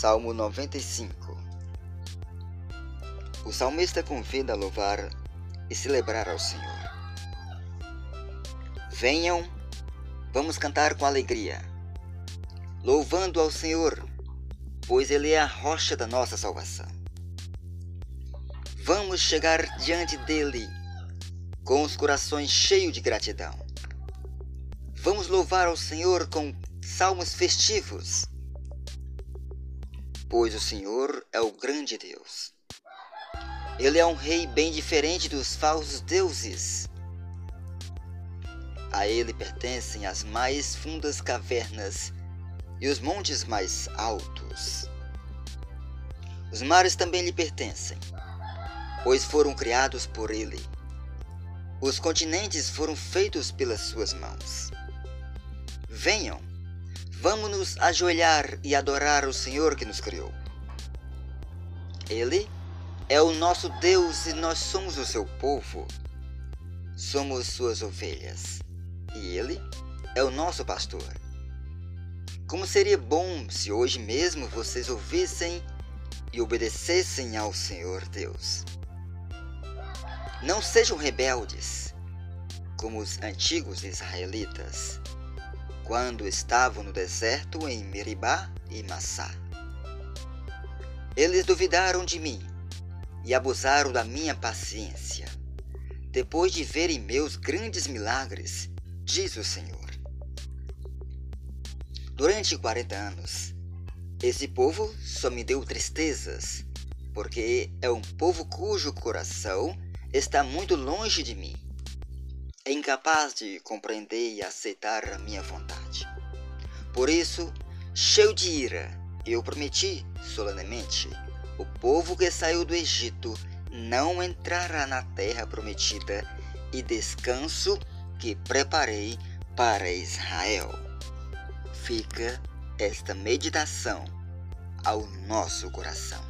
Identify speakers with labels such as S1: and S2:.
S1: Salmo 95 O salmista convida a louvar e celebrar ao Senhor. Venham, vamos cantar com alegria, louvando ao Senhor, pois Ele é a rocha da nossa salvação. Vamos chegar diante dele com os corações cheios de gratidão. Vamos louvar ao Senhor com salmos festivos pois o Senhor é o grande Deus. Ele é um rei bem diferente dos falsos deuses. A ele pertencem as mais fundas cavernas e os montes mais altos. Os mares também lhe pertencem, pois foram criados por ele. Os continentes foram feitos pelas suas mãos. Venham, Vamos nos ajoelhar e adorar o Senhor que nos criou. Ele é o nosso Deus e nós somos o seu povo. Somos suas ovelhas e ele é o nosso pastor. Como seria bom se hoje mesmo vocês ouvissem e obedecessem ao Senhor Deus. Não sejam rebeldes, como os antigos israelitas quando estavam no deserto em Meribá e Massá. Eles duvidaram de mim e abusaram da minha paciência, depois de verem meus grandes milagres, diz o Senhor. Durante 40 anos, esse povo só me deu tristezas, porque é um povo cujo coração está muito longe de mim é incapaz de compreender e aceitar a minha vontade. Por isso, cheio de ira, eu prometi solenemente: o povo que saiu do Egito não entrará na terra prometida e descanso que preparei para Israel. Fica esta meditação ao nosso coração.